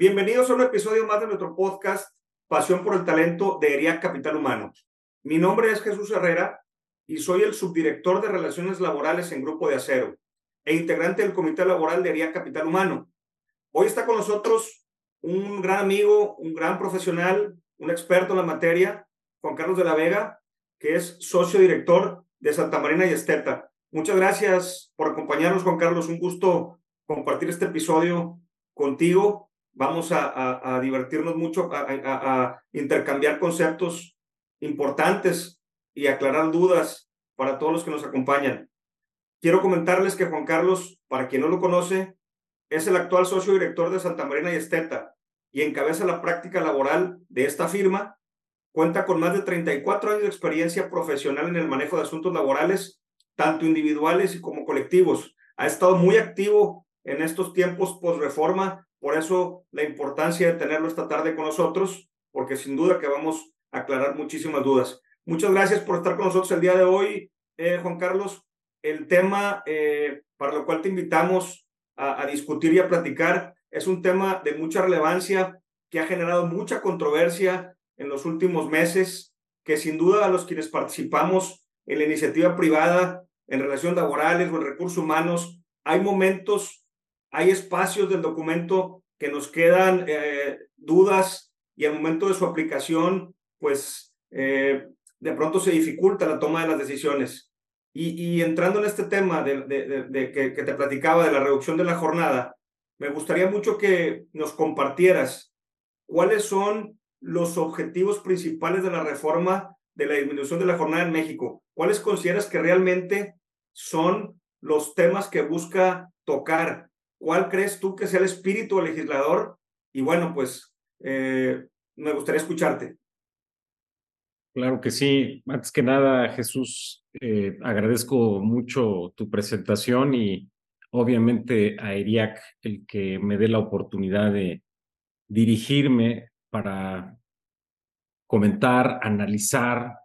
Bienvenidos a un episodio más de nuestro podcast Pasión por el Talento de ERIAC Capital Humano. Mi nombre es Jesús Herrera y soy el subdirector de Relaciones Laborales en Grupo de Acero e integrante del Comité Laboral de ERIAC Capital Humano. Hoy está con nosotros un gran amigo, un gran profesional, un experto en la materia, Juan Carlos de la Vega, que es socio director de Santa Marina y Esteta. Muchas gracias por acompañarnos, Juan Carlos. Un gusto compartir este episodio contigo vamos a, a, divertirnos mucho, a, a, intercambiar conceptos importantes y aclarar dudas para todos los que nos acompañan. Quiero comentarles que Juan Carlos, para quien no lo conoce, es el actual socio director de Santa Marina y Esteta y encabeza la práctica laboral de esta firma. Cuenta con más de 34 años de experiencia profesional en el manejo de asuntos laborales, tanto individuales como colectivos. Ha estado muy activo en estos tiempos post-reforma por eso la importancia de tenerlo esta tarde con nosotros, porque sin duda que vamos a aclarar muchísimas dudas. Muchas gracias por estar con nosotros el día de hoy, eh, Juan Carlos. El tema eh, para lo cual te invitamos a, discutir y a platicar es un tema de mucha relevancia que ha generado mucha controversia en los últimos meses, que sin duda a los quienes participamos en la iniciativa privada, en relaciones laborales o en recursos humanos, hay momentos hay espacios del documento que nos quedan eh, dudas y al momento de su aplicación, pues eh, de pronto se dificulta la toma de las decisiones. Y, entrando en este tema de, de, que, que, te platicaba de la reducción de la jornada, me gustaría mucho que nos compartieras cuáles son los objetivos principales de la reforma de la disminución de la jornada en México. ¿Cuáles consideras que realmente son los temas que busca tocar ¿Cuál crees tú que sea el espíritu legislador? Y bueno, pues eh, me gustaría escucharte. Claro que sí. Antes que nada, Jesús, eh, agradezco mucho tu presentación y obviamente a ERIAC el que me dé la oportunidad de dirigirme para comentar, analizar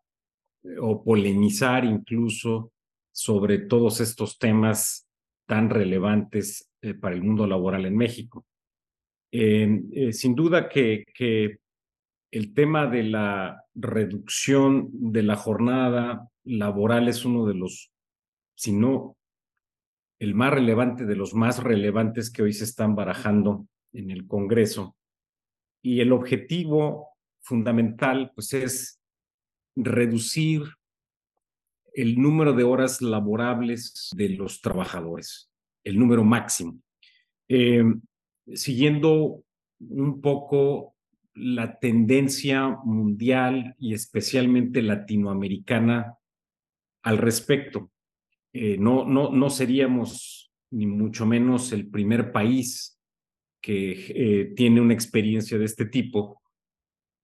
eh, o polemizar incluso sobre todos estos temas tan relevantes eh, para el mundo laboral en México. Eh, sin duda que, que el tema de la reducción de la jornada laboral es uno de los, si no el más relevante de los más relevantes que hoy se están barajando en el Congreso. Y el objetivo fundamental, pues, es reducir el número de horas laborables de los trabajadores el número máximo. Eh, siguiendo un poco la tendencia mundial y especialmente latinoamericana al respecto. Eh, no, no, no seríamos ni mucho menos el primer país que eh, tiene una experiencia de este tipo.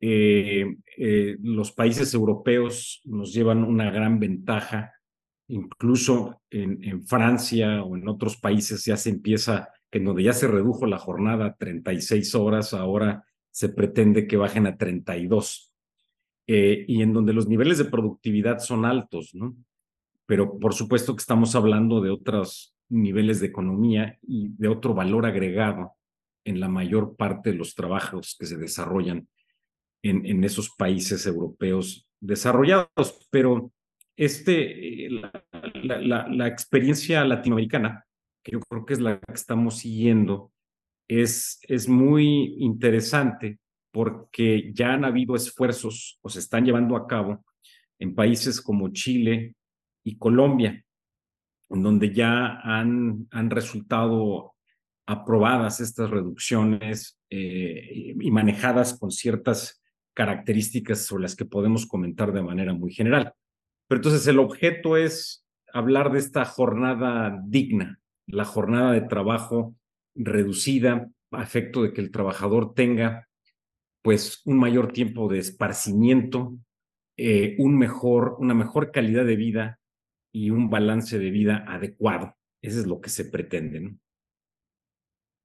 los países europeos nos llevan una gran ventaja incluso en, Francia o en otros países ya se empieza, en donde ya se redujo la jornada a 36 horas, ahora se pretende que bajen a 32, eh, y en donde los niveles de productividad son altos, ¿no? Pero por supuesto que estamos hablando de otros niveles de economía y de otro valor agregado en la mayor parte de los trabajos que se desarrollan en, en esos países europeos desarrollados. Pero este, eh, la, experiencia latinoamericana, que yo creo que es la que estamos siguiendo, es, es muy interesante porque ya han habido esfuerzos o se están llevando a cabo en países como Chile y Colombia, en donde ya han, han resultado aprobadas estas reducciones eh, y manejadas con ciertas características sobre las que podemos comentar de manera muy general. Pero entonces el objeto es hablar de esta jornada digna, la jornada de trabajo reducida a efecto de que el trabajador tenga pues un mayor tiempo de esparcimiento, eh, un mejor, una mejor calidad de vida y un balance de vida adecuado. Eso es lo que se pretende. ¿no?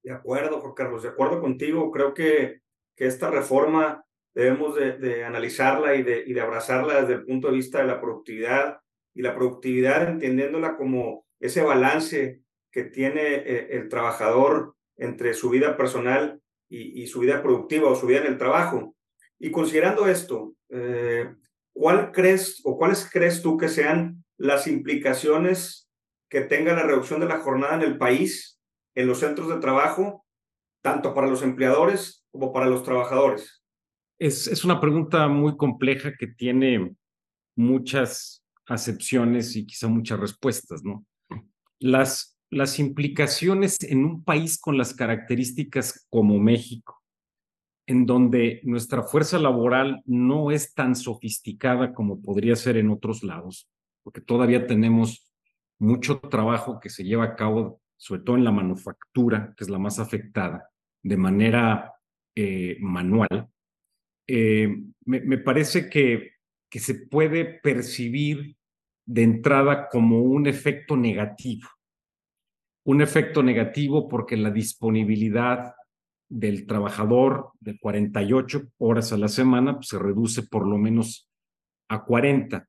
De acuerdo, Juan Carlos, de acuerdo contigo. Creo que, que esta reforma debemos de, analizarla y de, y de abrazarla desde el punto de vista de la productividad y la productividad entendiéndola como ese balance que tiene eh, el trabajador entre su vida personal y, su vida productiva o su vida en el trabajo. Y considerando esto, eh, ¿cuál crees o cuáles crees tú que sean las implicaciones que tenga la reducción de la jornada en el país, en los centros de trabajo, tanto para los empleadores como para los trabajadores? Es, es una pregunta muy compleja que tiene muchas acepciones y quizá muchas respuestas, ¿no? Las, las implicaciones en un país con las características como México, en donde nuestra fuerza laboral no es tan sofisticada como podría ser en otros lados, porque todavía tenemos mucho trabajo que se lleva a cabo, sobre todo en la manufactura, que es la más afectada, de manera eh, manual. Eh, me, parece que, que se puede percibir de entrada como un efecto negativo. Un efecto negativo porque la disponibilidad del trabajador de 48 horas a la semana pues, se reduce por lo menos a 40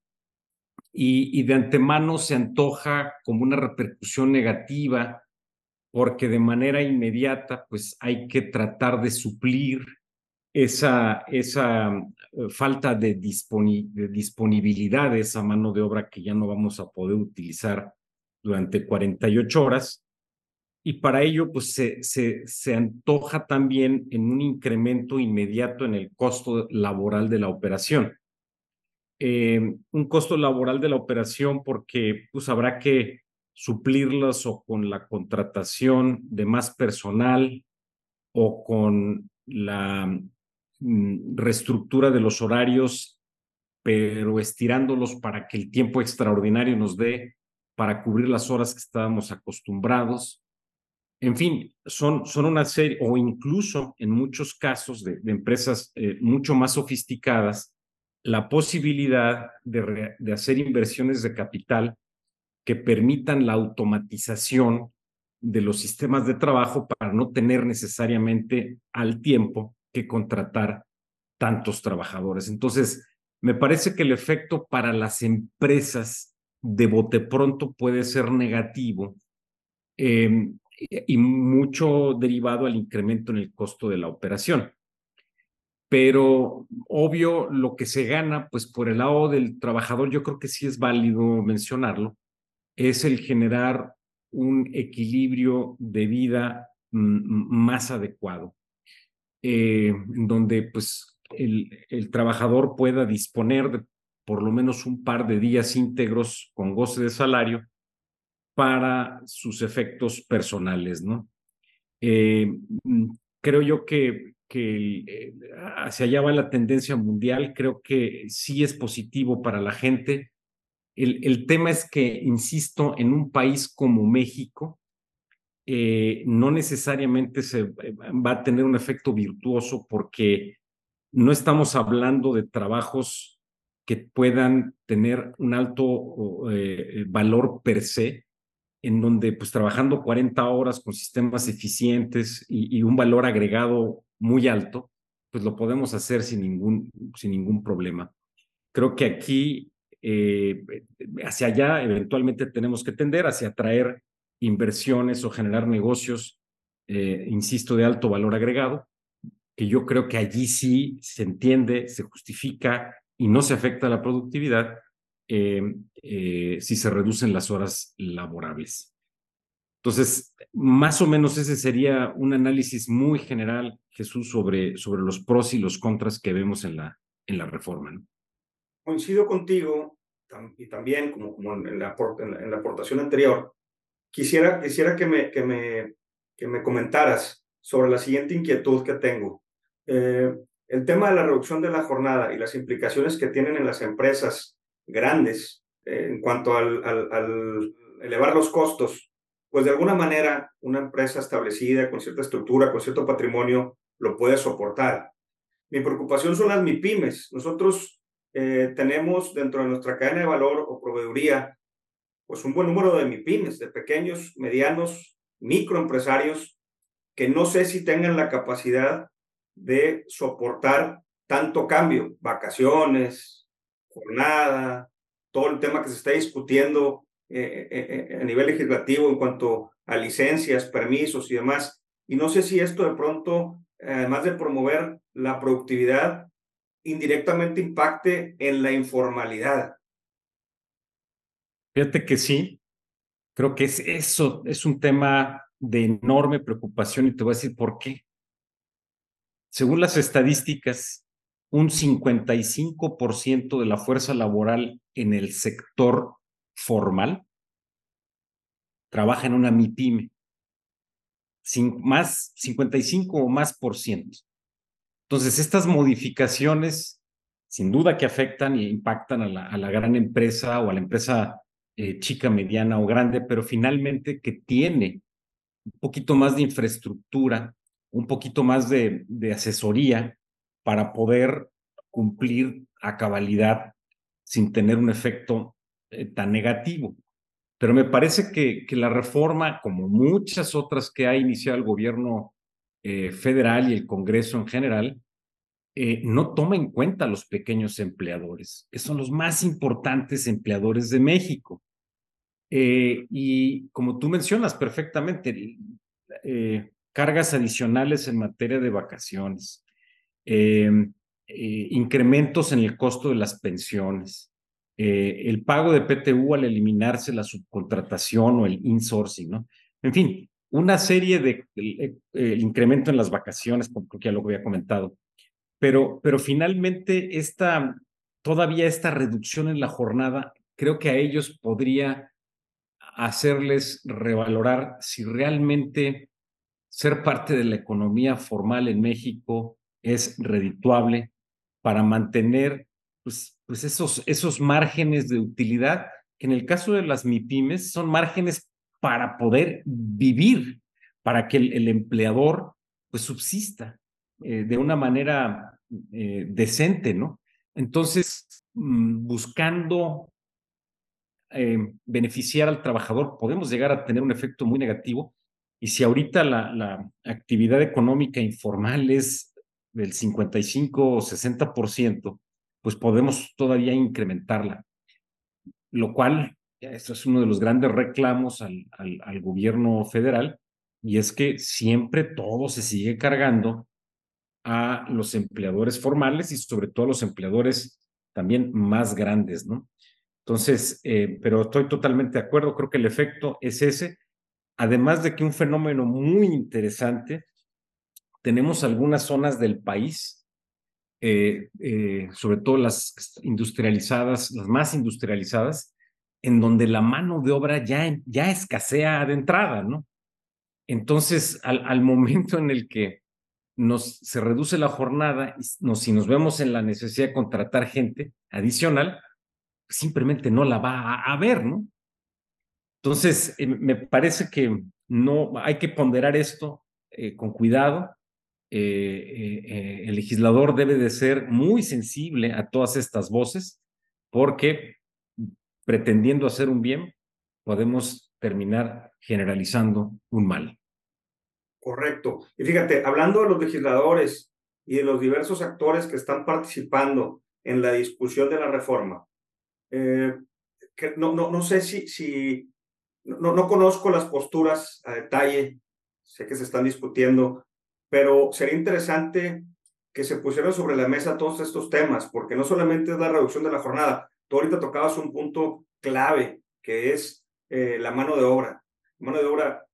y, de antemano se antoja como una repercusión negativa porque de manera inmediata pues hay que tratar de suplir esa, esa eh, falta de, disponibilidad de esa mano de obra que ya no vamos a poder utilizar durante 48 horas. Y para ello, pues se, se, se antoja también en un incremento inmediato en el costo laboral de la operación. Eh, un costo laboral de la operación porque pues habrá que suplirlas o con la contratación de más personal o con la reestructura de los horarios, pero estirándolos para que el tiempo extraordinario nos dé para cubrir las horas que estábamos acostumbrados. En fin, son, son una serie, o incluso en muchos casos de, empresas eh, mucho más sofisticadas, la posibilidad de hacer inversiones de capital que permitan la automatización de los sistemas de trabajo para no tener necesariamente al tiempo contratar tantos trabajadores. Entonces, me parece que el efecto para las empresas de bote pronto puede ser negativo eh, y mucho derivado al incremento en el costo de la operación pero obvio lo que se gana, pues por el lado del trabajador, yo creo que sí es válido mencionarlo, es el generar un equilibrio de vida más adecuado, eh, en donde pues el, el trabajador pueda disponer de por lo menos un par de días íntegros con goce de salario para sus efectos personales, ¿no? Eh, creo yo que que eh, hacia allá va la tendencia mundial, creo que sí es positivo para la gente. El, el tema es que, insisto, en un país como México, eh, no necesariamente se eh, va a tener un efecto virtuoso porque no estamos hablando de trabajos que puedan tener un alto valor per se, en donde pues trabajando 40 horas con sistemas eficientes y, un valor agregado muy alto, pues lo podemos hacer sin ningún, sin ningún problema. Creo que aquí, eh, hacia allá, eventualmente tenemos que tender hacia atraer inversiones o generar negocios, eh, insisto, de alto valor agregado, que yo creo que allí sí se entiende, se justifica y no se afecta la productividad eh, si se reducen las horas laborables. Entonces, más o menos ese sería un análisis muy general, Jesús, sobre, sobre los pros y los contras que vemos en la, en la reforma. Coincido contigo y también, como, como en, la, en, la, aportación anterior, quisiera, quisiera que, me, que, me, que me comentaras sobre la siguiente inquietud que tengo. Eh, el tema de la reducción de la jornada y las implicaciones que tienen en las empresas grandes eh, en cuanto al, al, elevar los costos pues de alguna manera una empresa establecida con cierta estructura, con cierto patrimonio, lo puede soportar. Mi preocupación son las MIPIMES. Nosotros eh, tenemos dentro de nuestra cadena de valor o proveeduría, pues un buen número de MIPIMES, de pequeños, medianos, microempresarios, que no sé si tengan la capacidad de soportar tanto cambio, vacaciones, jornada, todo el tema que se está discutiendo eh, eh, eh, a nivel legislativo en cuanto a licencias, permisos y demás. Y no sé si esto de pronto, además de promover la productividad, indirectamente impacte en la informalidad. Fíjate que sí, creo que es eso, es un tema de enorme preocupación y te voy a decir por qué. Según las estadísticas, un 55% de la fuerza laboral en el sector formal trabaja en una MIPYME. Sin, más 55 o más por ciento. Entonces, estas modificaciones, sin duda que afectan e impactan a la, gran empresa o a la empresa eh, chica, mediana o grande, pero finalmente que tiene un poquito más de infraestructura, un poquito más de, asesoría para poder cumplir a cabalidad sin tener un efecto eh, tan negativo. Pero me parece que, la reforma, como muchas otras que ha iniciado el gobierno eh, federal y el Congreso en general, no toma en cuenta a los pequeños empleadores, que son los más importantes empleadores de México. Y como tú mencionas perfectamente, cargas adicionales en materia de vacaciones, incrementos en el costo de las pensiones, eh, el pago de PTU al eliminarse la subcontratación o el insourcing, ¿no? En fin, una serie de eh, eh, incremento en las vacaciones, porque ya lo había comentado, pero, pero finalmente esta, todavía esta reducción en la jornada, creo que a ellos podría hacerles revalorar si realmente ser parte de la economía formal en México es redituable para mantener pues, pues esos, esos márgenes de utilidad, que en el caso de las MIPIMES son márgenes para poder vivir, para que el, empleador pues subsista eh, de una manera eh, decente, ¿no? Entonces, mm, buscando eh, beneficiar al trabajador, podemos llegar a tener un efecto muy negativo. Y si ahorita la, actividad económica informal es del 55 o 60%, pues podemos todavía incrementarla. Lo cual, esto es uno de los grandes reclamos al, al, gobierno federal, y es que siempre todo se sigue cargando a los empleadores formales y sobre todo a los empleadores también más grandes, ¿no? Entonces, eh, pero estoy totalmente de acuerdo, creo que el efecto es ese, además de que un fenómeno muy interesante, tenemos algunas zonas del país eh, eh, sobre todo las industrializadas, las más industrializadas, en donde la mano de obra ya, ya escasea de entrada, ¿no? Entonces, al, momento en el que nos, se reduce la jornada, si nos vemos en la necesidad de contratar gente adicional, simplemente no la va a, a ver, ¿no? Entonces, eh, me parece que no hay que ponderar esto con cuidado eh, eh, eh, el legislador debe de ser muy sensible a todas estas voces porque pretendiendo hacer un bien podemos terminar generalizando un mal. Correcto. Y fíjate, hablando de los legisladores y de los diversos actores que están participando en la discusión de la reforma, que no, no, no sé si, si no, no conozco las posturas a detalle, sé que se están discutiendo, pero sería interesante que se pusieran sobre la mesa todos estos temas, porque no solamente es la reducción de la jornada, tú ahorita tocabas un punto clave, que es eh, la mano de obra. Mano de obra,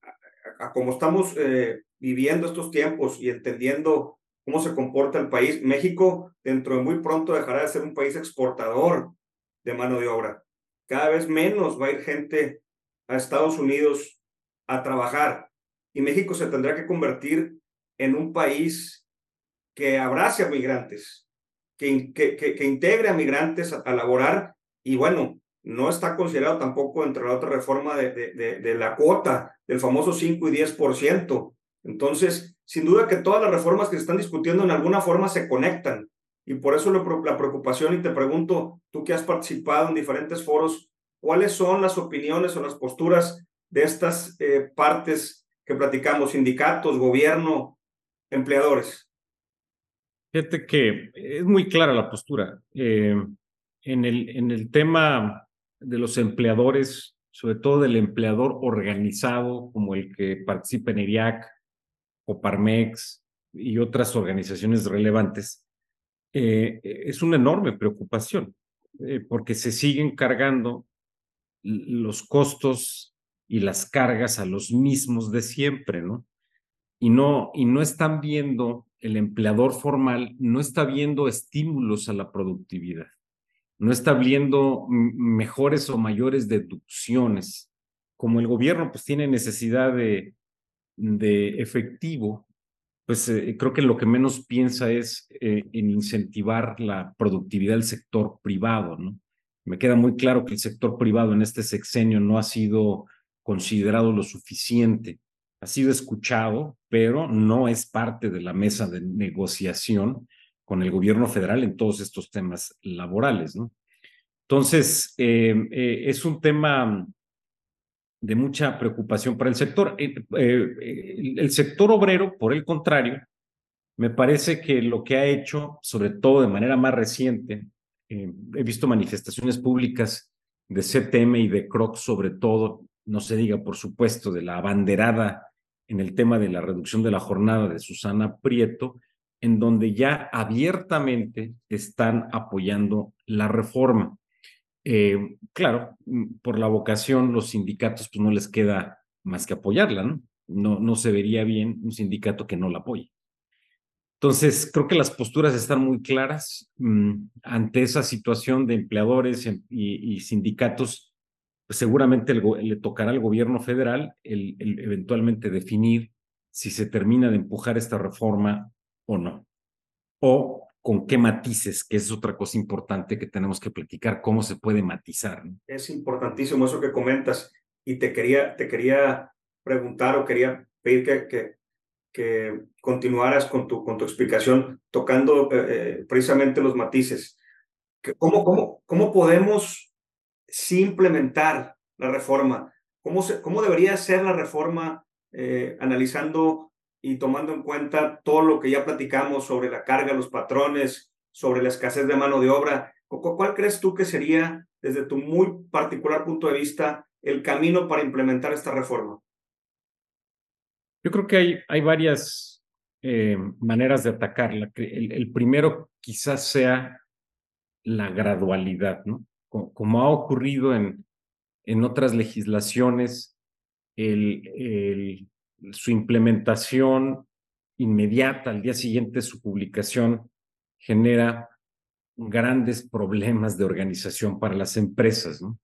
como estamos eh, viviendo estos tiempos y entendiendo cómo se comporta el país, México dentro de muy pronto dejará de ser un país exportador de mano de obra. Cada vez menos va a ir gente a Estados Unidos a trabajar y México se tendrá que convertir en un país que abrace a migrantes, que, que, que, integre a migrantes a, laborar y bueno, no está considerado tampoco entre la otra reforma de, de, la cuota del famoso 5 y 10%. Entonces, sin duda que todas las reformas que se están discutiendo en alguna forma se conectan. Y por eso la preocupación, y te pregunto, tú que has participado en diferentes foros, ¿cuáles son las opiniones o las posturas de estas eh, partes que platicamos, sindicatos, gobierno, empleadores? Fíjate que es muy clara la postura. Eh, en, el, en el tema de los empleadores, sobre todo del empleador organizado como el que participa en IRIAC, o Parmex y otras organizaciones relevantes, eh, es una enorme preocupación, eh, porque se siguen cargando los costos y las cargas a los mismos de siempre, ¿no? Y no, y no están viendo, el empleador formal no está viendo estímulos a la productividad, no está viendo mejores o mayores deducciones. Como el gobierno pues tiene necesidad de, de efectivo, pues eh, creo que lo que menos piensa es eh, en incentivar la productividad del sector privado, ¿no? Me queda muy claro que el sector privado en este sexenio no ha sido considerado lo suficiente. Ha sido escuchado, pero no es parte de la mesa de negociación con el gobierno federal en todos estos temas laborales, ¿no? Entonces, eh, es un tema de mucha preocupación para el sector. Eh, eh, el sector obrero, por el contrario, me parece que lo que ha hecho, sobre todo de manera más reciente, eh, he visto manifestaciones públicas de CTM y de CROC, sobre todo, no se diga, por supuesto, de la abanderada en el tema de la reducción de la jornada de Susana Prieto, en donde ya abiertamente están apoyando la reforma. Eh, claro, mm, por la vocación, los sindicatos pues no les queda más que apoyarla, ¿no? No, no se vería bien un sindicato que no la apoye. Entonces, creo que las posturas están muy claras mm, ante esa situación de empleadores y, sindicatos. Pues seguramente le tocará al gobierno federal el, eventualmente definir si se termina de empujar esta reforma o no. O con qué matices, que es otra cosa importante que tenemos que platicar, cómo se puede matizar. Es importantísimo eso que comentas y te quería, te quería preguntar o quería pedir que, que, que continuaras con tu, con tu explicación tocando eh, eh, precisamente los matices. ¿Cómo, cómo, ¿Cómo podemos implementar la reforma? ¿Cómo, se, cómo debería ser la reforma eh, analizando y tomando en cuenta todo lo que ya platicamos sobre la carga, los patrones, sobre la escasez de mano de obra, ¿cuál crees tú que sería, desde tu muy particular punto de vista, el camino para implementar esta reforma? Yo creo que hay, hay varias eh, maneras de atacarla. El, primero quizás sea la gradualidad, ¿no? Como, ha ocurrido en, en otras legislaciones, el su implementación inmediata al día siguiente su publicación genera grandes problemas de organización para las empresas, ¿no?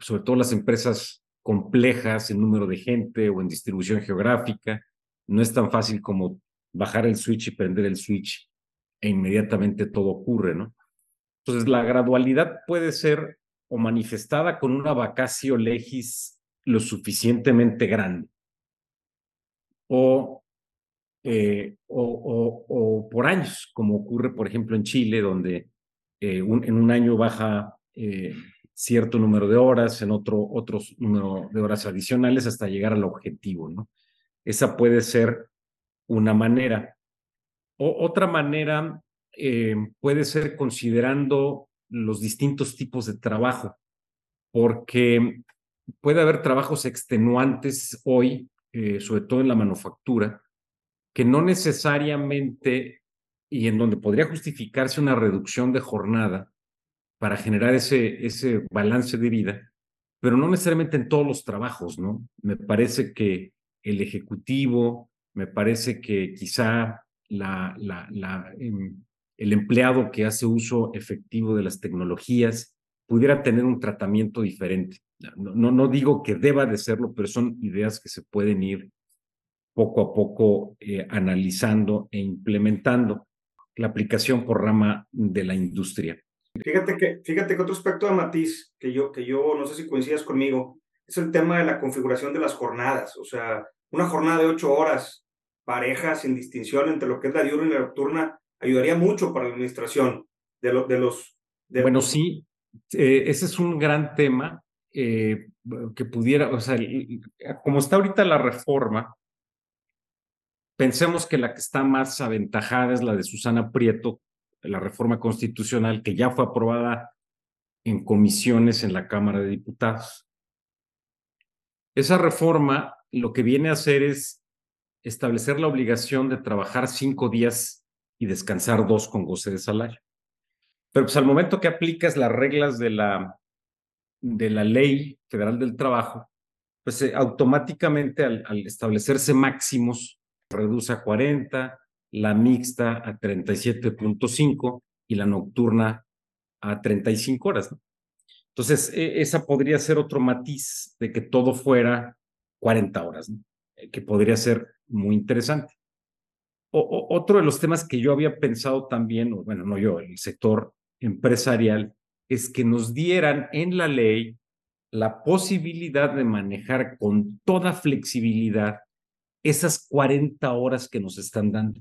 sobre todo las empresas complejas en número de gente o en distribución geográfica. No es tan fácil como bajar el switch y prender el switch e inmediatamente todo ocurre, ¿no? Entonces, la gradualidad puede ser o manifestada con una vacacio legis lo suficientemente grande eh, o, o, o, por años, como ocurre, por ejemplo, en Chile, donde eh, en un año baja eh, cierto número de horas, en otro otro número de horas adicionales hasta llegar al objetivo, ¿no? Esa puede ser una manera. O, otra manera puede ser considerando los distintos tipos de trabajo, porque puede haber trabajos extenuantes hoy eh, sobre todo en la manufactura, que no necesariamente, y en donde podría justificarse una reducción de jornada para generar ese, ese balance de vida, pero no necesariamente en todos los trabajos, ¿no? Me parece que el ejecutivo, me parece que quizá em, el empleado que hace uso efectivo de las tecnologías pudiera tener un tratamiento diferente. No, no, digo que deba de serlo, pero son ideas que se pueden ir poco a poco eh, analizando e implementando la aplicación por rama de la industria. Fíjate que, fíjate que otro aspecto de matiz que yo, que yo no sé si coincidas conmigo, es el tema de la configuración de las jornadas. O sea, una jornada de ocho horas pareja sin distinción entre lo que es la diurna y la nocturna ayudaría mucho para la administración de, de los... Bueno, sí, eh, ese es un gran tema eh, que pudiera, o sea, como está ahorita la reforma, pensemos que la que está más aventajada es la de Susana Prieto, la reforma constitucional que ya fue aprobada en comisiones en la Cámara de Diputados. Esa reforma lo que viene a hacer es establecer la obligación de trabajar cinco días y descansar dos con goce de salario. Pero pues al momento que aplicas las reglas de la, de la ley federal del trabajo, pues eh, automáticamente al, establecerse máximos, reduce a 40, la mixta a 37.5 y la nocturna a 35 horas. Entonces, e, esa podría ser otro matiz de que todo fuera 40 horas. Eh, que podría ser muy interesante. O, otro de los temas que yo había pensado también, o bueno, no yo, el sector empresarial, es que nos dieran en la ley la posibilidad de manejar con toda flexibilidad esas 40 horas que nos están dando.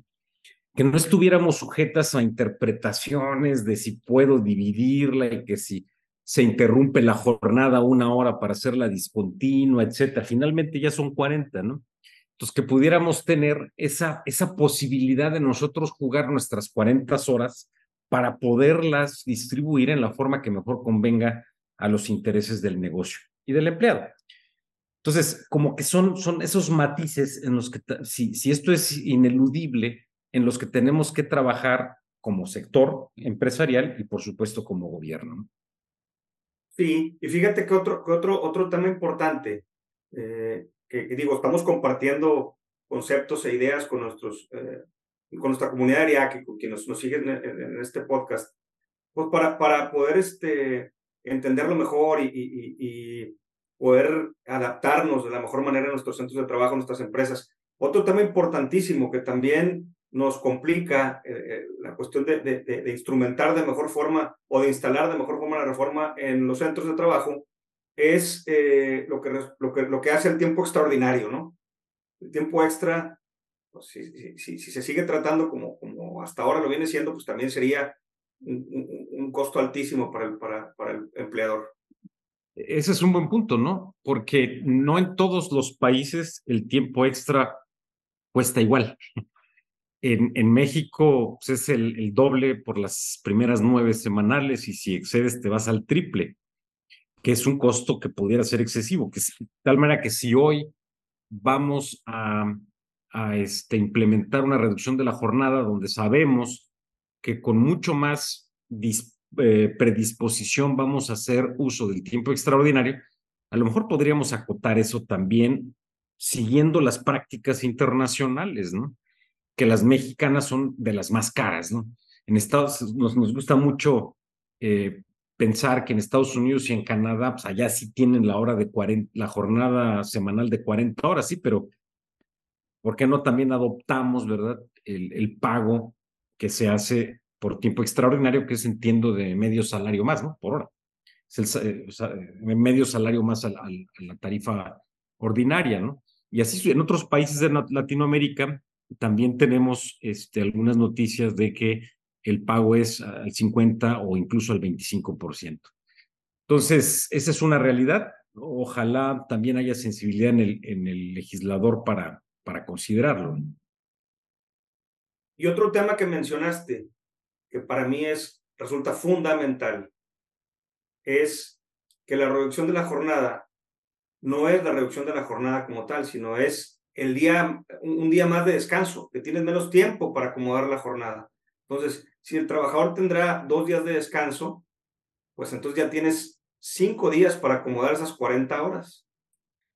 Que no estuviéramos sujetas a interpretaciones de si puedo dividirla y que si se interrumpe la jornada una hora para hacerla discontinua, etcétera. Finalmente ya son 40, ¿no? Entonces, que pudiéramos tener esa, esa posibilidad de nosotros jugar nuestras 40 horas para poderlas distribuir en la forma que mejor convenga a los intereses del negocio y del empleado. Entonces, como que son, son esos matices en los que, si, si esto es ineludible, en los que tenemos que trabajar como sector empresarial y, por supuesto, como gobierno. Sí, y fíjate que otro, que otro, otro tema importante eh, que, digo, estamos compartiendo conceptos e ideas con, nuestros, eh, con nuestra comunidad y con quienes nos siguen en, este podcast, pues para, para poder este, entenderlo mejor y, poder adaptarnos de la mejor manera a nuestros centros de trabajo, a nuestras empresas. Otro tema importantísimo que también nos complica eh, eh, la cuestión de, de, de, instrumentar de mejor forma o de instalar de mejor forma la reforma en los centros de trabajo es eh, lo, que, lo, que, lo que hace el tiempo extraordinario, ¿no? El tiempo extra, pues, si, si, si, se sigue tratando como, como hasta ahora lo viene siendo, pues también sería un, un, costo altísimo para el, para, para el empleador. Ese es un buen punto, ¿no? Porque no en todos los países el tiempo extra cuesta igual. En, en México pues, es el, el, doble por las primeras nueve semanales y si excedes te vas al triple que es un costo que pudiera ser excesivo, que de tal manera que si hoy vamos a, a este, implementar una reducción de la jornada donde sabemos que con mucho más eh, predisposición vamos a hacer uso del tiempo extraordinario, a lo mejor podríamos acotar eso también siguiendo las prácticas internacionales, ¿no? Que las mexicanas son de las más caras, ¿no? En Estados nos, nos gusta mucho eh, pensar que en Estados Unidos y en Canadá, pues allá sí tienen la hora de 40, la jornada semanal de 40 horas, sí, pero ¿por qué no también adoptamos, verdad, el, el pago que se hace por tiempo extraordinario, que es, entiendo, de medio salario más, ¿no? Por hora. Es el eh, sea, medio salario más a la, la tarifa ordinaria, ¿no? Y así en otros países de Latinoamérica también tenemos este, algunas noticias de que el pago es al 50 o incluso al 25%. Entonces, esa es una realidad. Ojalá también haya sensibilidad en el, en el legislador para, para considerarlo. Y otro tema que mencionaste, que para mí es, resulta fundamental, es que la reducción de la jornada no es la reducción de la jornada como tal, sino es el día, un día más de descanso, que tienes menos tiempo para acomodar la jornada. Entonces, si el trabajador tendrá dos días de descanso, pues entonces ya tienes cinco días para acomodar esas 40 horas.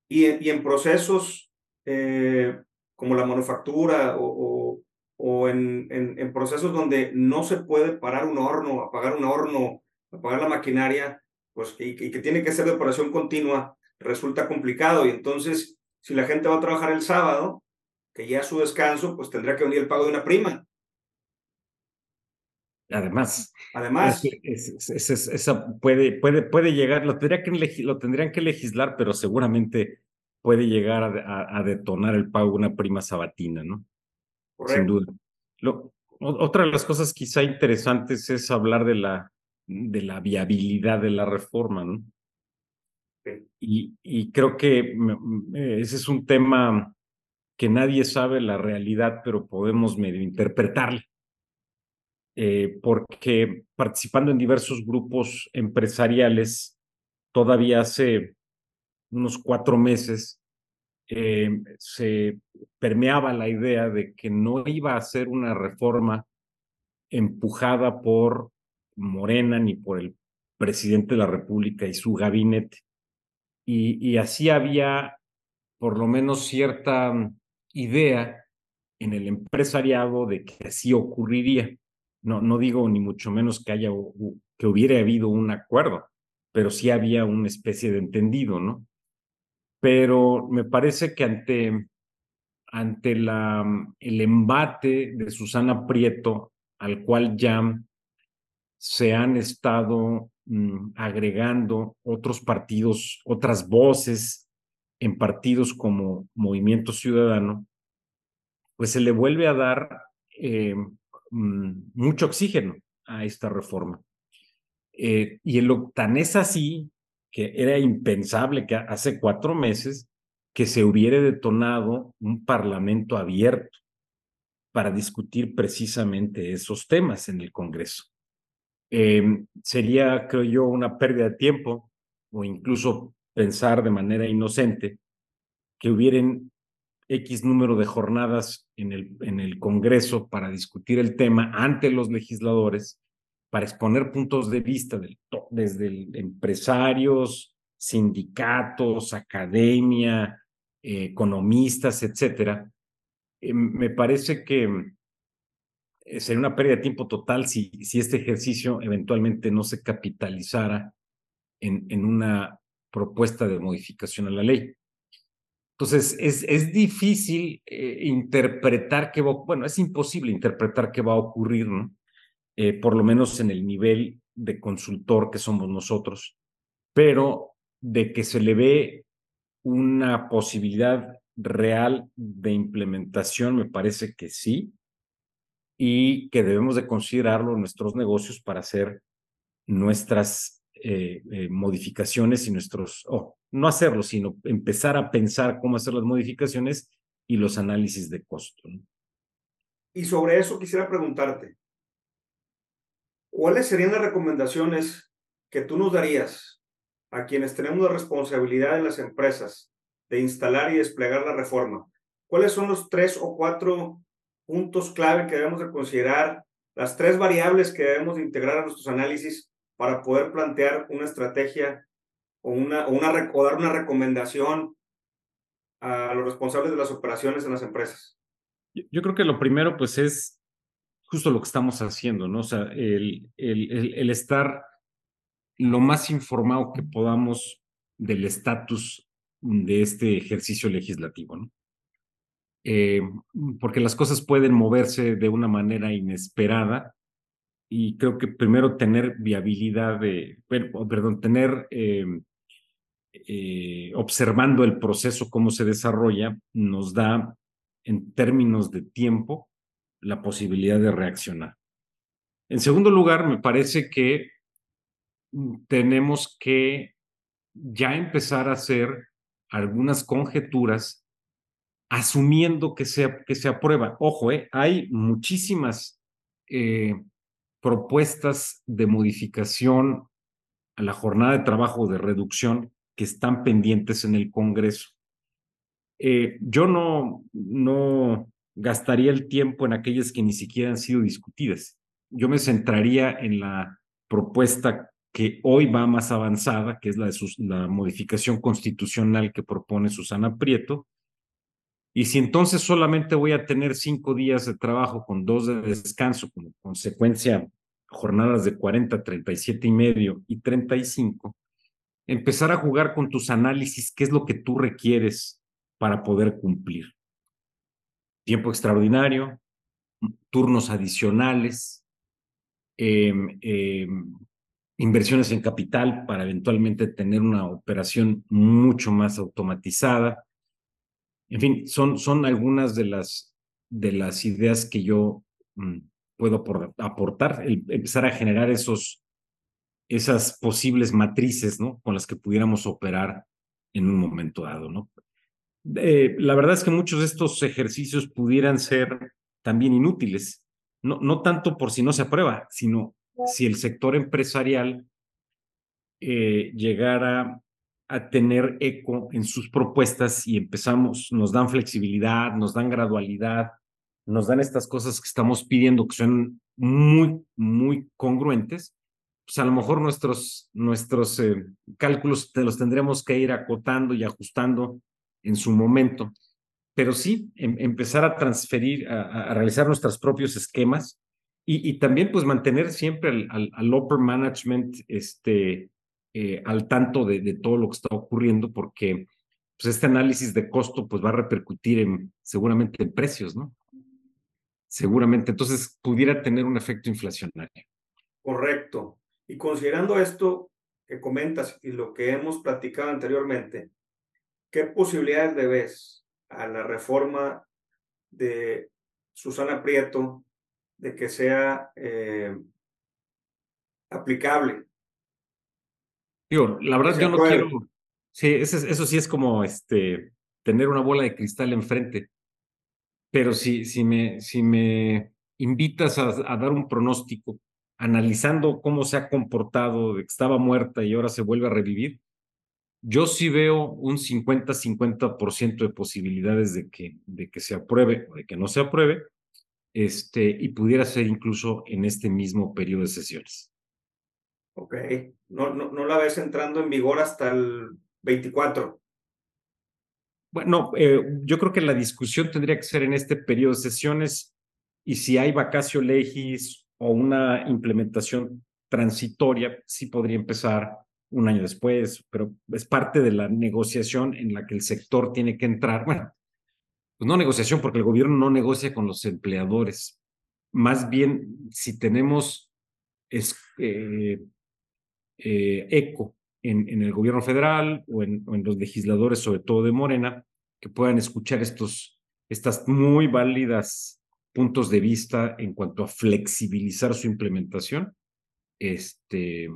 Y, y en procesos eh, como la manufactura o, o, en, en, procesos donde no se puede parar un horno, apagar un horno, apagar la maquinaria, pues y, y que tiene que ser de operación continua, resulta complicado. Y entonces, si la gente va a trabajar el sábado, que ya su descanso, pues tendrá que venir el pago de una prima. Además, además, esa puede, puede, puede llegar, lo, tendría que, lo tendrían que legislar, pero seguramente puede llegar a, a, detonar el pago de una prima sabatina, ¿no? sin duda. otra de las cosas quizá interesantes es hablar de la, de la viabilidad de la reforma, ¿no? Y, y creo que ese es un tema que nadie sabe la realidad, pero podemos medio interpretarle. Eh, porque participando en diversos grupos empresariales, todavía hace unos cuatro meses, eh, se permeaba la idea de que no iba a ser una reforma empujada por Morena ni por el presidente de la República y su gabinete. Y, y así había por lo menos cierta idea en el empresariado de que así ocurriría. No, no digo ni mucho menos que haya que hubiera habido un acuerdo, pero sí había una especie de entendido, ¿no? Pero me parece que ante, ante la, el embate de Susana Prieto, al cual ya se han estado mm, agregando otros partidos, otras voces en partidos como Movimiento Ciudadano, pues se le vuelve a dar eh, mm, mucho oxígeno a esta reforma. Eh, y lo, tan es así que era impensable que hace cuatro meses que se hubiera detonado un parlamento abierto para discutir precisamente esos temas en el Congreso. Em, sería, creo yo, una pérdida de tiempo o incluso pensar de manera inocente que hubieran X número de jornadas en el, en el Congreso para discutir el tema ante los legisladores, para exponer puntos de vista desde empresarios, sindicatos, academia, eh, economistas, etcétera. Eh, me parece que eh, sería una pérdida de tiempo total si, este ejercicio eventualmente no se capitalizara en, una propuesta de modificación a la ley. Entonces, es, difícil interpretar qué va, bueno, es imposible interpretar qué va a ocurrir, ¿no? Eh, por lo menos en el nivel de consultor que somos nosotros, pero de que se le ve una posibilidad real de implementación, me parece que sí, y que debemos de considerarlo en nuestros negocios para hacer nuestras eh, eh, modificaciones y nuestros, oh, no hacerlo, sino empezar a pensar cómo hacer las modificaciones y los análisis de costo. Y sobre eso quisiera preguntarte, ¿cuáles serían las recomendaciones que tú nos darías a quienes tenemos la responsabilidad en las empresas de instalar y desplegar la reforma? ¿Cuáles son los tres o cuatro puntos clave que debemos de considerar, las tres variables que debemos de integrar a nuestros análisis para poder plantear una estrategia o, una, o, una, dar una recomendación a los responsables de las operaciones en las empresas? Yo creo que lo primero, pues, es justo lo que estamos haciendo, ¿no? O sea, el, el, estar lo más informado que podamos del estatus de este ejercicio legislativo, ¿no? Eh, porque las cosas pueden moverse de una manera inesperada y creo que primero tener viabilidad de, perdón, tener eh, eh, observando el proceso, cómo se desarrolla, nos da en términos de tiempo la posibilidad de reaccionar. En segundo lugar, me parece que tenemos que ya empezar a hacer algunas conjeturas asumiendo que se, que aprueba. Ojo, eh, hay muchísimas eh, propuestas de modificación a la jornada de trabajo de reducción que están pendientes en el Congreso. Eh, yo no, no gastaría el tiempo en aquellas que ni siquiera han sido discutidas. Yo me centraría en la propuesta que hoy va más avanzada, que es la de la modificación constitucional que propone Susana Prieto. Y si entonces solamente voy a tener cinco días de trabajo con dos de descanso como consecuencia jornadas de 40, 37 y medio y 35, empezar a jugar con tus análisis, qué es lo que tú requieres para poder cumplir. Tiempo extraordinario, turnos adicionales, em, em, inversiones en capital para eventualmente tener una operación mucho más automatizada. En fin, son, son algunas de las de las ideas que yo mm, puedo aportar, empezar a generar esos, esas posibles matrices, ¿no? Con las que pudiéramos operar en un momento dado, ¿no? Eh, la verdad es que muchos de estos ejercicios pudieran ser también inútiles, no, no tanto por si no se aprueba, sino si el sector empresarial eh, llegara a tener eco en sus propuestas y empezamos, nos dan flexibilidad, nos dan gradualidad, nos dan estas cosas que estamos pidiendo que son muy, muy congruentes, pues a lo mejor nuestros, nuestros eh, cálculos te los tendremos que ir acotando y ajustando en su momento. Pero sí, em, empezar a transferir, a, realizar nuestros propios esquemas y, también pues mantener siempre al, upper management este, eh, al tanto de, de, todo lo que está ocurriendo porque pues este análisis de costo pues va a repercutir en, seguramente en precios, ¿no? Seguramente, entonces pudiera tener un efecto inflacionario. Correcto. Y considerando esto que comentas y lo que hemos platicado anteriormente, ¿qué posibilidades le ves a la reforma de Susana Prieto de que sea eh, aplicable? Digo, la verdad yo no quiero, sí, eso, eso, sí es como este, tener una bola de cristal enfrente, pero si, si, me, si me invitas a, a dar un pronóstico, analizando cómo se ha comportado, de que estaba muerta y ahora se vuelve a revivir, yo sí veo un 50-50% de posibilidades de que, de que se apruebe o de que no se apruebe, este, y pudiera ser incluso en este mismo periodo de sesiones. Ok, no, no, no la ves entrando en vigor hasta el 24. Bueno, eh, yo creo que la discusión tendría que ser en este periodo de sesiones y si hay vacacio legis o una implementación transitoria, sí podría empezar un año después, pero es parte de la negociación en la que el sector tiene que entrar. Bueno, pues no negociación porque el gobierno no negocia con los empleadores. Más bien, si tenemos es, eh, eh, eco en, el gobierno federal o en, o en, los legisladores, sobre todo de Morena, que puedan escuchar estos, estas muy válidas puntos de vista en cuanto a flexibilizar su implementación, este,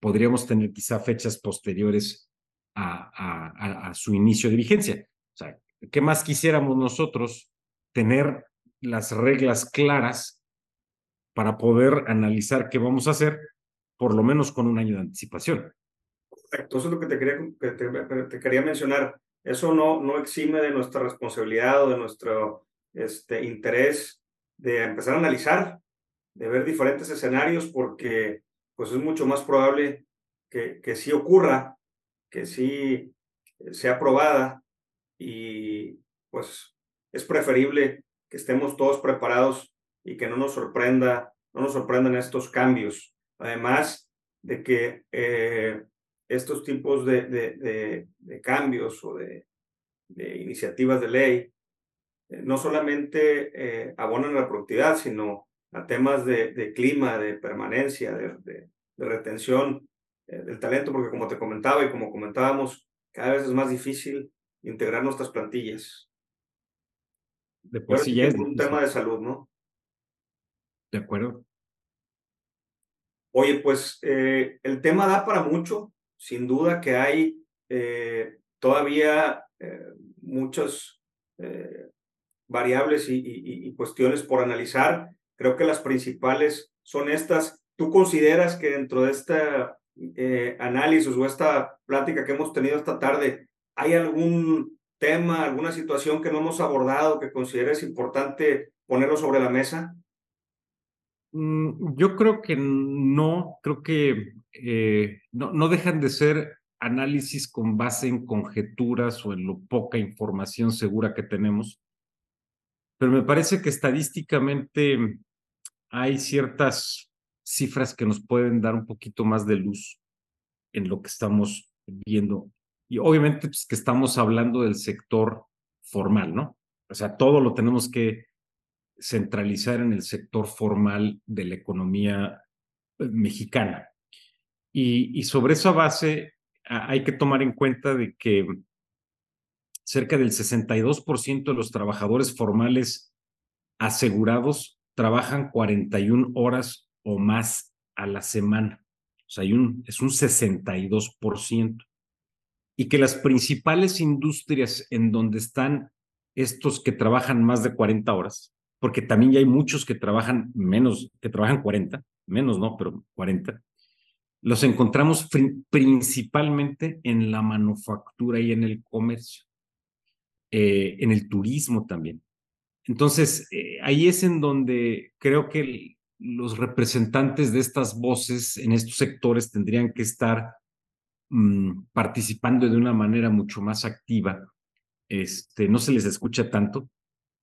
podríamos tener quizá fechas posteriores a, su inicio de vigencia. O sea, ¿qué más quisiéramos nosotros? Tener las reglas claras para poder analizar qué vamos a hacer, por lo menos con un año de anticipación. Correcto, eso es lo que te quería, que te, te quería mencionar. Eso no, no exime de nuestra responsabilidad o de nuestro este, interés de empezar a analizar, de ver diferentes escenarios, porque pues es mucho más probable que, que sí ocurra, que sí sea aprobada y pues es preferible que estemos todos preparados y que no nos sorprenda, no nos sorprendan estos cambios. Además de que eh, estos tipos de, de, cambios o de, iniciativas de ley eh, no solamente eh, la productividad, sino a temas de, clima, de permanencia, de, retención eh, del talento, porque como te comentaba y como comentábamos, cada vez es más difícil integrar nuestras plantillas. De sí ya es un tema de salud, ¿no? De acuerdo. Oye, pues eh, el tema da para mucho, sin duda que hay eh, todavía muchas variables y cuestiones por analizar Creo que las principales son estas. ¿Tú consideras que dentro de este eh, análisis o esta plática que hemos tenido esta tarde, hay algún tema, alguna situación que no hemos abordado que consideres importante ponerlo sobre la mesa? Mm, yo creo que no, creo que eh, no, no dejan de ser análisis con base en conjeturas o en lo poca información segura que tenemos, pero me parece que estadísticamente hay ciertas cifras que nos pueden dar un poquito más de luz en lo que estamos viendo. Y obviamente pues, que estamos hablando del sector formal, ¿no? O sea, todo lo tenemos que centralizar en el sector formal de la economía eh, mexicana. Y, y sobre esa base hay que tomar en cuenta de que cerca del 62% de los trabajadores formales asegurados trabajan 41 horas o más a la semana. O sea, hay un, es un 62%. Y que las principales industrias en donde están estos que trabajan más de 40 horas, porque también ya hay muchos que trabajan menos, que trabajan 40, menos no, pero 40, los encontramos principalmente en la manufactura y en el comercio, eh, en el turismo también. Entonces, eh, ahí es en donde creo que los representantes de estas voces en estos sectores tendrían que estar mm, participando de una manera mucho más activa. Este, no se les escucha tanto,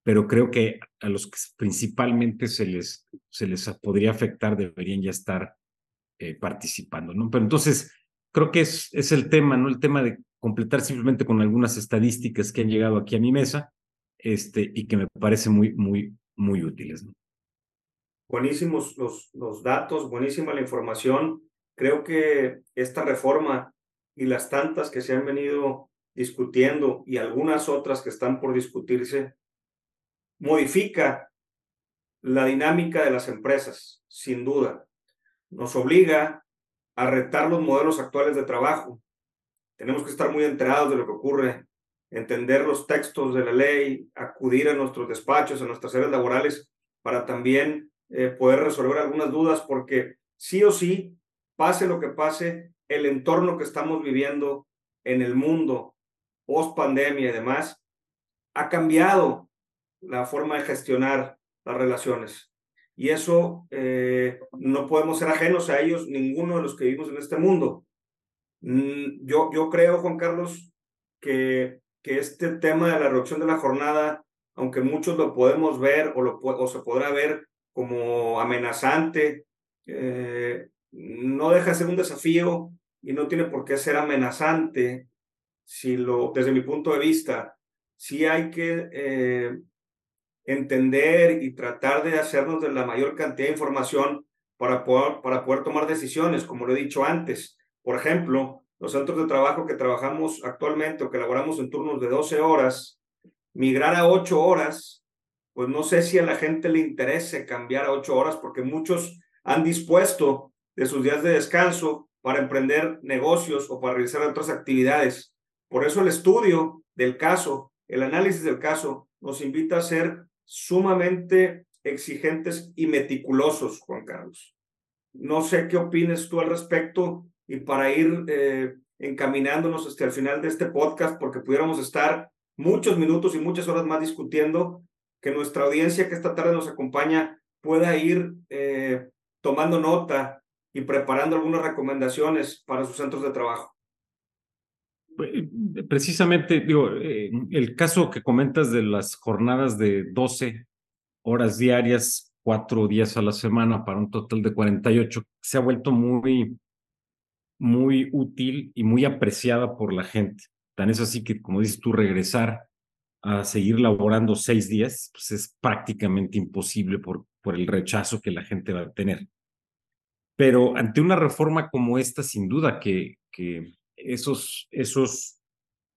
pero creo que a los que principalmente se les, se les podría afectar deberían ya estar eh, participando, ¿no? Pero entonces, creo que es, es el tema, ¿no? El tema de completar simplemente con algunas estadísticas que han llegado aquí a mi mesa este, y que me parece muy, muy, muy útiles. Buenísimos los, los datos, buenísima la información. Creo que esta reforma y las tantas que se han venido discutiendo y algunas otras que están por discutirse, modifica la dinámica de las empresas, sin duda. Nos obliga a retar los modelos actuales de trabajo. Tenemos que estar muy enterados de lo que ocurre entender los textos de la ley, acudir a nuestros despachos, a nuestras áreas laborales, para también eh, poder resolver algunas dudas, porque sí o sí, pase lo que pase, el entorno que estamos viviendo en el mundo, post pandemia y demás, ha cambiado la forma de gestionar las relaciones. Y eso eh, no podemos ser ajenos a ellos, ninguno de los que vivimos en este mundo. Mm, yo, yo creo, Juan Carlos, que que este tema de la reducción de la jornada, aunque muchos lo podemos ver o, lo, o se podrá ver como amenazante, eh, no deja de ser un desafío y no tiene por qué ser amenazante si lo, desde mi punto de vista, sí hay que eh, entender y tratar de hacernos de la mayor cantidad de información para poder, para poder tomar decisiones, como lo he dicho antes. Por ejemplo, los centros de trabajo que trabajamos actualmente o que elaboramos en turnos de 12 horas, migrar a 8 horas, pues no sé si a la gente le interese cambiar a 8 horas porque muchos han dispuesto de sus días de descanso para emprender negocios o para realizar otras actividades. Por eso el estudio del caso, el análisis del caso, nos invita a ser sumamente exigentes y meticulosos, Juan Carlos. No sé qué opines tú al respecto y para ir eh, encaminándonos hasta el final de este podcast, porque pudiéramos estar muchos minutos y muchas horas más discutiendo, que nuestra audiencia que esta tarde nos acompaña pueda ir eh, tomando nota y preparando algunas recomendaciones para sus centros de trabajo. Pues, precisamente, digo, eh, el caso que comentas de las jornadas de 12 horas diarias, cuatro días a la semana para un total de 48, se ha vuelto muy, muy útil y muy apreciada por la gente. Tan es así que, como dices tú, regresar a seguir laborando seis días, pues es prácticamente imposible por, por el rechazo que la gente va a tener. Pero ante una reforma como esta, sin duda que, que esos, esos,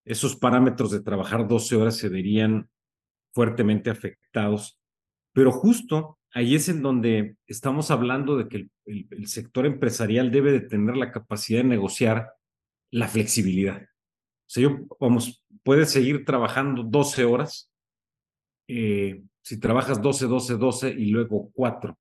esos parámetros de trabajar 12 horas se verían fuertemente afectados. Pero justo ahí es en donde estamos hablando de que el, sector empresarial debe de tener la capacidad de negociar la flexibilidad. O sea, yo, vamos, puedes seguir trabajando 12 horas, eh, si trabajas 12, 12, 12 y luego 4,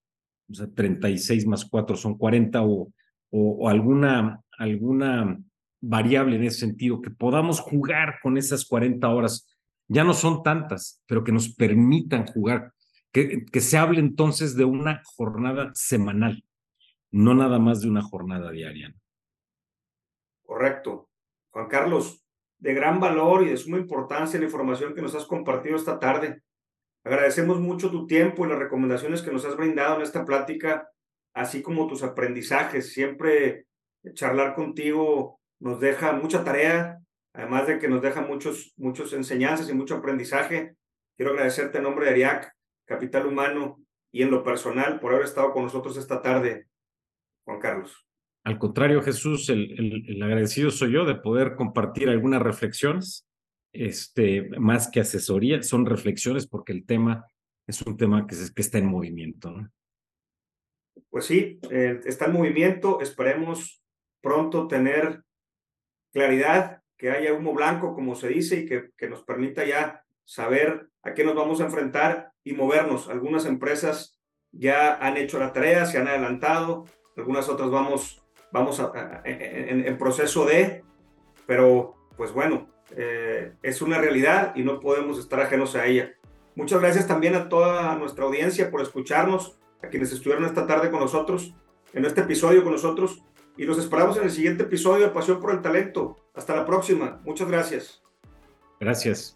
o sea, 36 más 4 son 40 o, o, alguna, alguna variable en ese sentido, que podamos jugar con esas 40 horas. Ya no son tantas, pero que nos permitan jugar que, se hable entonces de una jornada semanal, no nada más de una jornada diaria. Correcto. Juan Carlos, de gran valor y de suma importancia la información que nos has compartido esta tarde. Agradecemos mucho tu tiempo y las recomendaciones que nos has brindado en esta plática, así como tus aprendizajes. Siempre charlar contigo nos deja mucha tarea, además de que nos deja muchos, muchos enseñanzas y mucho aprendizaje. Quiero agradecerte en nombre de ARIAC capital humano y en lo personal por haber estado con nosotros esta tarde, Juan Carlos. Al contrario, Jesús, el, el, agradecido soy yo de poder compartir algunas reflexiones, este, más que asesoría, son reflexiones porque el tema es un tema que, que está en movimiento. Pues sí, eh, está en movimiento. Esperemos pronto tener claridad, que haya humo blanco, como se dice, y que, que nos permita ya saber a qué nos vamos a enfrentar y movernos. Algunas empresas ya han hecho la tarea, se han adelantado, algunas otras vamos, vamos a, en, proceso de, pero pues bueno, eh, es una realidad y no podemos estar ajenos a ella. Muchas gracias también a toda nuestra audiencia por escucharnos, a quienes estuvieron esta tarde con nosotros, en este episodio con nosotros, y los esperamos en el siguiente episodio de Pasión por el Talento. Hasta la próxima. Muchas gracias. Gracias.